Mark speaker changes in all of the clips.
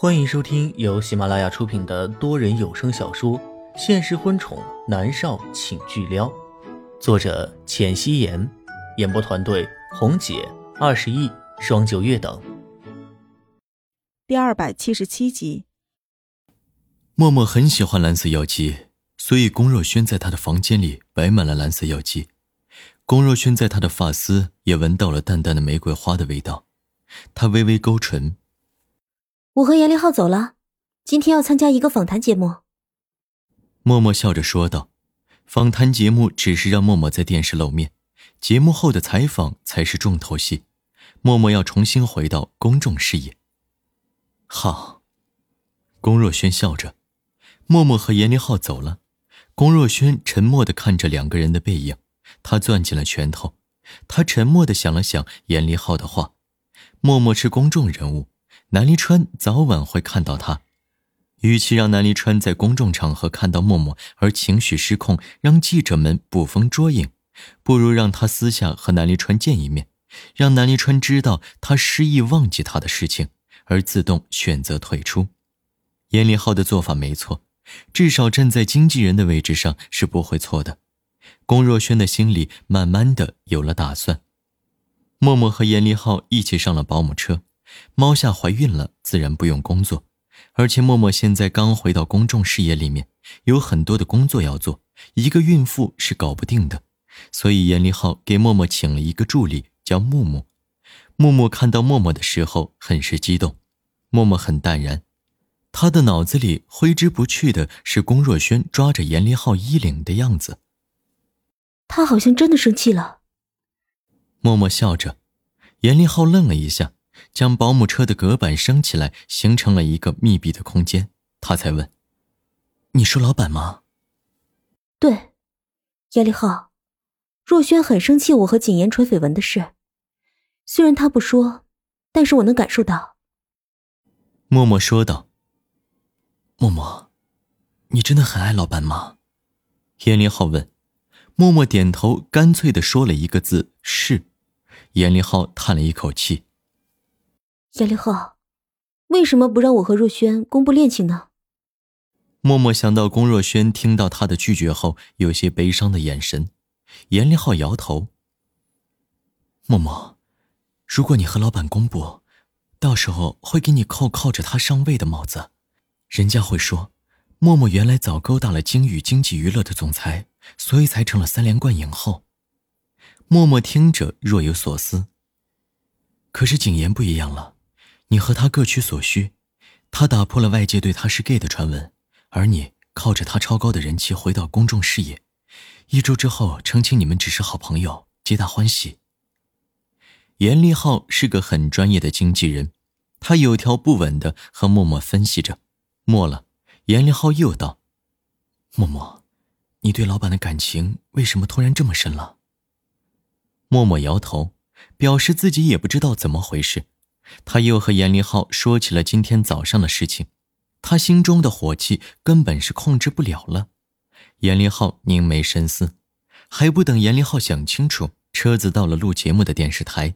Speaker 1: 欢迎收听由喜马拉雅出品的多人有声小说《现实婚宠男少请巨撩》，作者：浅汐颜，演播团队：红姐、二十亿、双九月等。
Speaker 2: 第二百七十七集。
Speaker 3: 默默很喜欢蓝色药剂，所以龚若轩在他的房间里摆满了蓝色药剂。龚若轩在他的发丝也闻到了淡淡的玫瑰花的味道，他微微勾唇。
Speaker 4: 我和严立浩走了，今天要参加一个访谈节目。
Speaker 3: 默默笑着说道：“访谈节目只是让默默在电视露面，节目后的采访才是重头戏。默默要重新回到公众视野。”好，龚若轩笑着。默默和严立浩走了，龚若轩沉默的看着两个人的背影。他攥紧了拳头，他沉默的想了想严立浩的话：“默默是公众人物，南离川早晚会看到他。与其让南离川在公众场合看到默默而情绪失控，让记者们捕风捉影，不如让他私下和南离川见一面，让南离川知道他失忆忘记他的事情，而自动选择退出。严立浩的做法没错，至少站在经纪人的位置上是不会错的。”龚若轩的心里慢慢的有了打算。默默和严立浩一起上了保姆车。猫夏怀孕了，自然不用工作，而且默默现在刚回到公众视野里面，有很多的工作要做，一个孕妇是搞不定的。所以严立浩给默默请了一个助理，叫木木。木木看到默默的时候，很是激动。默默很淡然，他的脑子里挥之不去的是龚若轩抓着严立浩衣领的样子。
Speaker 4: 他好像真的生气了。
Speaker 3: 默默笑着，严立浩愣了一下，将保姆车的隔板升起来，形成了一个密闭的空间。他才问：“你是老板吗？”“
Speaker 4: 对。”严立浩，若轩很生气我和景言传绯闻的事，虽然他不说，但是我能感受到。”
Speaker 3: 默默说道。“默默，你真的很爱老板吗？”严立浩问。默默点头，干脆的说了一个字：“是。”严立浩叹了一口气：“
Speaker 4: 严立浩，为什么不让我和若轩公布恋情呢？”
Speaker 3: 默默想到龚若轩听到他的拒绝后有些悲伤的眼神，严立浩摇头：“默默，如果你和老板公布，到时候会给你扣靠着他上位的帽子，人家会说，默默原来早勾搭了鲸宇经济娱乐的总裁。”所以才成了三连冠影后。默默听着若有所思。可是景言不一样了，你和他各取所需，他打破了外界对他是 gay 的传闻，而你靠着他超高的人气回到公众视野，一周之后澄清你们只是好朋友，皆大欢喜。严立浩是个很专业的经纪人，他有条不紊的和默默分析着。默了，严立浩又道：“默默。”你对老板的感情为什么突然这么深了？默默摇头，表示自己也不知道怎么回事。他又和严立浩说起了今天早上的事情，他心中的火气根本是控制不了了。严立浩凝眉深思，还不等严立浩想清楚，车子到了录节目的电视台。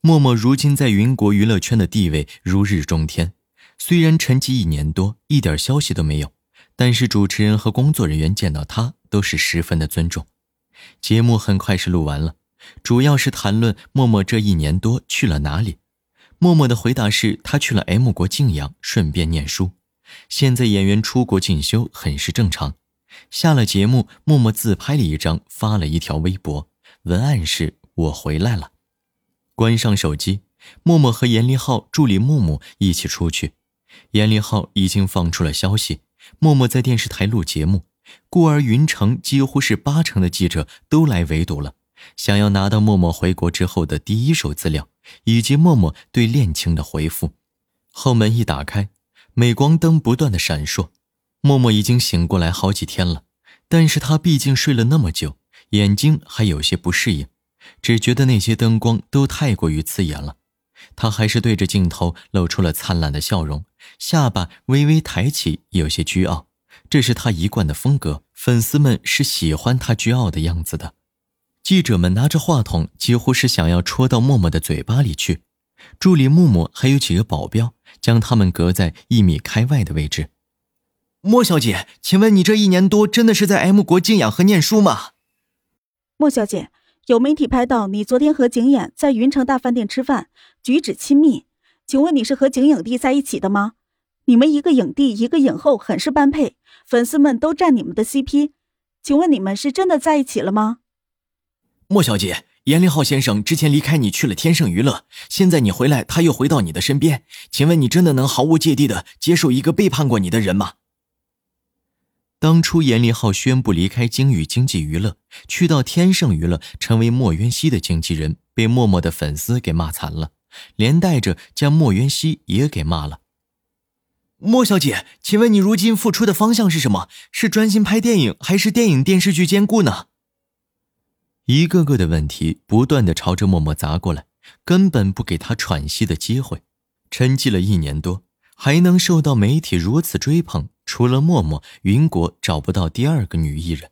Speaker 3: 默默如今在云国娱乐圈的地位如日中天，虽然沉寂一年多，一点消息都没有，但是主持人和工作人员见到他。都是十分的尊重。节目很快是录完了，主要是谈论默默这一年多去了哪里。默默的回答是他去了 M 国静养，顺便念书。现在演员出国进修很是正常。下了节目，默默自拍了一张，发了一条微博，文案是我回来了。关上手机，默默和严立浩助理木木一起出去。严立浩已经放出了消息，默默在电视台录节目。故而云城几乎是八成的记者都来围堵了，想要拿到默默回国之后的第一手资料，以及默默对恋情的回复。后门一打开，镁光灯不断的闪烁。默默已经醒过来好几天了，但是他毕竟睡了那么久，眼睛还有些不适应，只觉得那些灯光都太过于刺眼了。他还是对着镜头露出了灿烂的笑容，下巴微微抬起，有些倨傲。这是他一贯的风格，粉丝们是喜欢他倨傲的样子的。记者们拿着话筒，几乎是想要戳到默默的嘴巴里去。助理木木还有几个保镖将他们隔在一米开外的位置。
Speaker 5: 莫小姐，请问你这一年多真的是在 M 国静养和念书吗？
Speaker 2: 莫小姐，有媒体拍到你昨天和景琰在云城大饭店吃饭，举止亲密，请问你是和景影帝在一起的吗？你们一个影帝，一个影后，很是般配，粉丝们都站你们的 CP，请问你们是真的在一起了吗？
Speaker 5: 莫小姐，严凌浩先生之前离开你去了天盛娱乐，现在你回来，他又回到你的身边，请问你真的能毫无芥蒂的接受一个背叛过你的人吗？
Speaker 3: 当初严立浩宣布离开鲸宇经济娱乐，去到天盛娱乐，成为莫渊熙的经纪人，被默默的粉丝给骂惨了，连带着将莫渊熙也给骂了。
Speaker 5: 莫小姐，请问你如今付出的方向是什么？是专心拍电影，还是电影电视剧兼顾呢？
Speaker 3: 一个个的问题不断的朝着默默砸过来，根本不给他喘息的机会。沉寂了一年多，还能受到媒体如此追捧。除了默默，云国找不到第二个女艺人。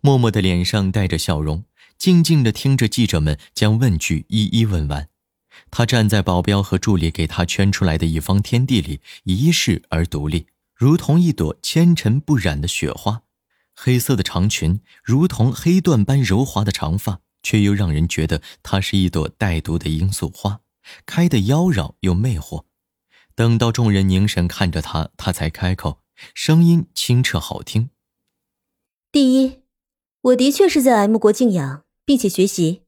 Speaker 3: 默默的脸上带着笑容，静静的听着记者们将问句一一问完。他站在保镖和助理给他圈出来的一方天地里，一世而独立，如同一朵纤尘不染的雪花。黑色的长裙，如同黑缎般柔滑的长发，却又让人觉得她是一朵带毒的罂粟花，开得妖娆又魅惑。等到众人凝神看着他，他才开口。声音清澈好听。
Speaker 4: 第一，我的确是在 M 国静养，并且学习。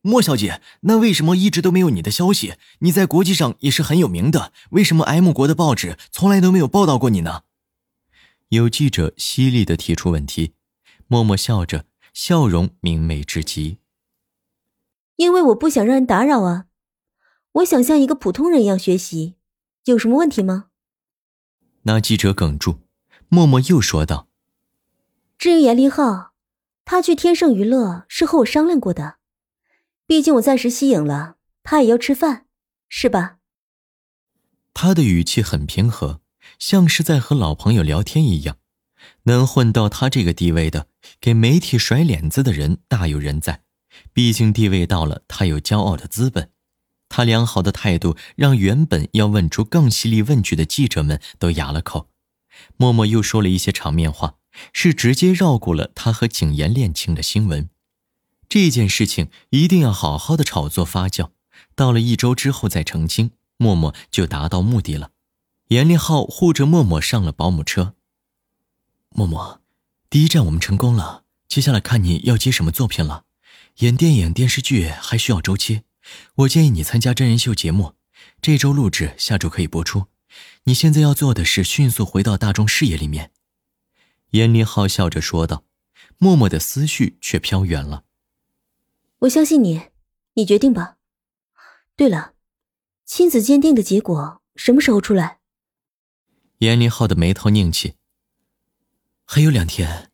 Speaker 5: 莫小姐，那为什么一直都没有你的消息？你在国际上也是很有名的，为什么 M 国的报纸从来都没有报道过你呢？
Speaker 3: 有记者犀利的提出问题，默默笑着，笑容明媚至极。
Speaker 4: 因为我不想让人打扰啊，我想像一个普通人一样学习，有什么问题吗？
Speaker 3: 那记者哽住，默默又说道：“
Speaker 4: 至于严立浩，他去天盛娱乐是和我商量过的，毕竟我暂时息影了，他也要吃饭，是吧？”
Speaker 3: 他的语气很平和，像是在和老朋友聊天一样。能混到他这个地位的，给媒体甩脸子的人大有人在，毕竟地位到了，他有骄傲的资本。他良好的态度让原本要问出更犀利问句的记者们都哑了口。默默又说了一些场面话，是直接绕过了他和景言恋情的新闻。这件事情一定要好好的炒作发酵，到了一周之后再澄清，默默就达到目的了。严立浩护着默默上了保姆车。默默，第一站我们成功了，接下来看你要接什么作品了。演电影、电视剧还需要周期。我建议你参加真人秀节目，这周录制，下周可以播出。你现在要做的是迅速回到大众视野里面。”严立浩笑着说道，默默的思绪却飘远了。
Speaker 4: “我相信你，你决定吧。对了，亲子鉴定的结果什么时候出来？”
Speaker 3: 严林浩的眉头拧起。“还有两天。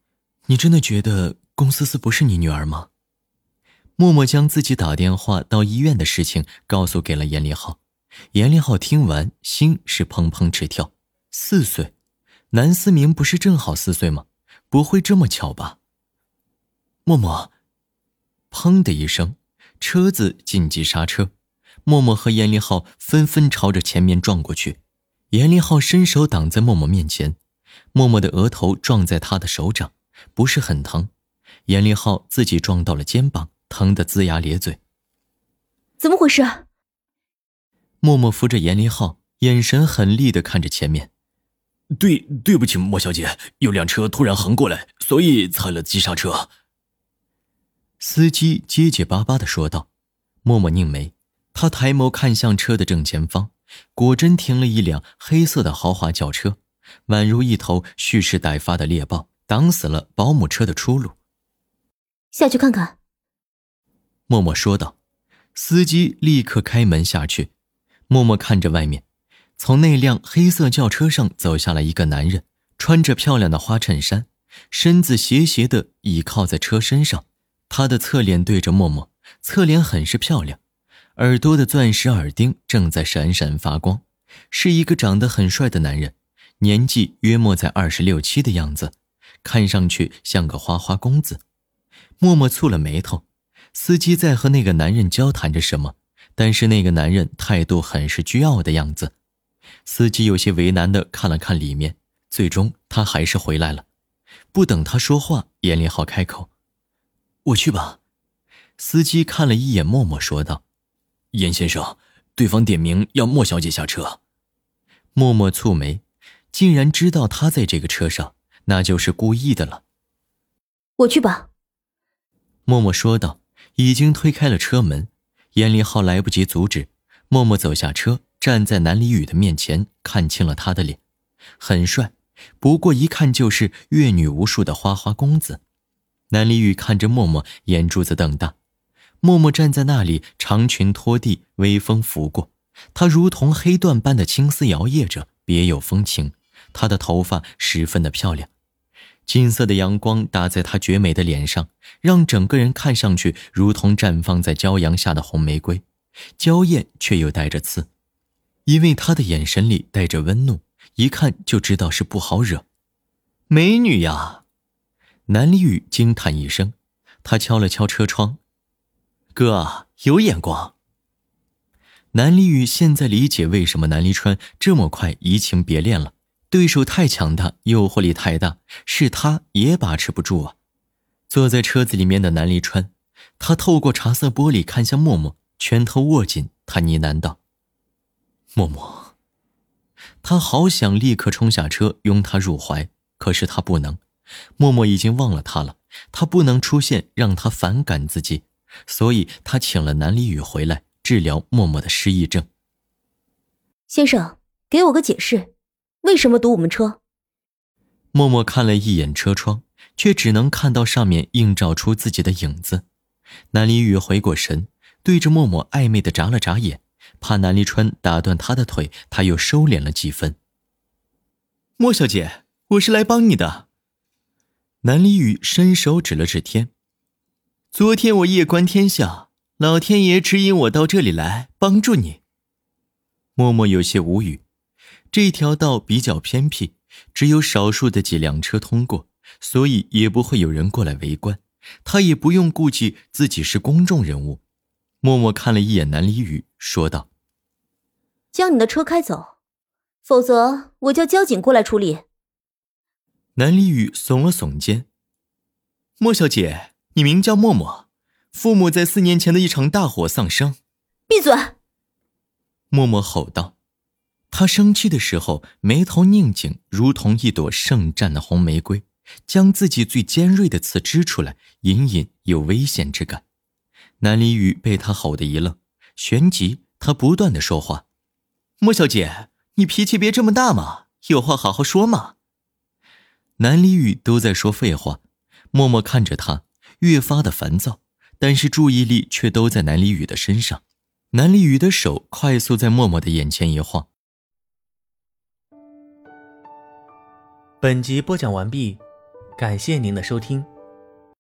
Speaker 3: 你真的觉得龚思思不是你女儿吗？”默默将自己打电话到医院的事情告诉给了严林浩。严林浩听完，心是砰砰直跳。四岁，南思明不是正好四岁吗？不会这么巧吧？默默，砰的一声，车子紧急刹车。默默和严林浩纷纷朝着前面撞过去。严立浩伸手挡在默默面前，默默的额头撞在他的手掌，不是很疼。严立浩自己撞到了肩膀。疼得龇牙咧嘴，
Speaker 4: 怎么回事？
Speaker 3: 默默扶着严立浩，眼神狠厉的看着前面。
Speaker 5: 对，对不起，莫小姐，有辆车突然横过来，所以踩了急刹车。
Speaker 3: 司机结结巴巴的说道。默默拧眉，他抬眸看向车的正前方，果真停了一辆黑色的豪华轿车，宛如一头蓄势待发的猎豹，挡死了保姆车的出路。
Speaker 4: 下去看看。
Speaker 3: 默默说道：“司机立刻开门下去。”默默看着外面，从那辆黑色轿车上走下来一个男人，穿着漂亮的花衬衫，身子斜斜的倚靠在车身上。他的侧脸对着默默，侧脸很是漂亮，耳朵的钻石耳钉正在闪闪发光，是一个长得很帅的男人，年纪约莫在二十六七的样子，看上去像个花花公子。默默蹙了眉头。司机在和那个男人交谈着什么，但是那个男人态度很是倨傲的样子。司机有些为难的看了看里面，最终他还是回来了。不等他说话，严林浩开口：“
Speaker 5: 我去吧。”
Speaker 3: 司机看了一眼默默，说道：“
Speaker 5: 严先生，对方点名要莫小姐下车。”
Speaker 3: 默默蹙眉，竟然知道他在这个车上，那就是故意的了。
Speaker 4: 我去吧。
Speaker 3: 默默说道，已经推开了车门。严林浩来不及阻止，默默走下车，站在南离宇的面前，看清了他的脸，很帅，不过一看就是阅女无数的花花公子。南离宇看着默默，眼珠子瞪大。默默站在那里，长裙拖地，微风拂过，她如同黑缎般的青丝摇曳着，别有风情。她的头发十分的漂亮，金色的阳光打在她绝美的脸上，让整个人看上去如同绽放在骄阳下的红玫瑰，娇艳却又带着刺。因为她的眼神里带着温怒，一看就知道是不好惹。美女呀！南离宇惊叹一声，他敲了敲车窗。
Speaker 5: 哥有眼光。
Speaker 3: 南离宇现在理解为什么南离川这么快移情别恋了，对手太强大，诱惑力太大，是他也把持不住啊。坐在车子里面的南离川，他透过茶色玻璃看向默默，拳头握紧，他呢喃道：“默默。”他好想立刻冲下车拥她入怀，可是他不能。默默已经忘了他了，他不能出现让他反感自己。所以他请了南离宇回来治疗默默的失忆症。
Speaker 4: 先生，给我个解释，为什么堵我们车？
Speaker 3: 默默看了一眼车窗，却只能看到上面映照出自己的影子。南离宇回过神，对着默默暧昧的眨了眨眼，怕南离川打断他的腿，他又收敛了几分。
Speaker 5: 莫小姐，我是来帮你的。
Speaker 3: 南离雨伸手指了指天。
Speaker 5: 昨天我夜观天象，老天爷指引我到这里来帮助你。
Speaker 3: 默默有些无语，这条道比较偏僻，只有少数的几辆车通过，所以也不会有人过来围观。他也不用顾忌自己是公众人物。默默看了一眼南离雨，说道：“
Speaker 4: 将你的车开走，否则我叫交警过来处理。”
Speaker 3: 南离雨耸了耸肩：“
Speaker 5: 莫小姐。”你名叫默默，父母在四年前的一场大火丧生。
Speaker 4: 闭嘴！
Speaker 3: 默默吼道。他生气的时候，眉头拧紧，如同一朵盛绽的红玫瑰，将自己最尖锐的刺支出来，隐隐有危险之感。南离宇被他吼得一愣，旋即他不断的说话：“
Speaker 5: 莫小姐，你脾气别这么大嘛，有话好好说嘛。”
Speaker 3: 南离宇都在说废话，默默看着他。越发的烦躁，但是注意力却都在南里宇的身上。南里宇的手快速在默默的眼前一晃。
Speaker 1: 本集播讲完毕，感谢您的收听。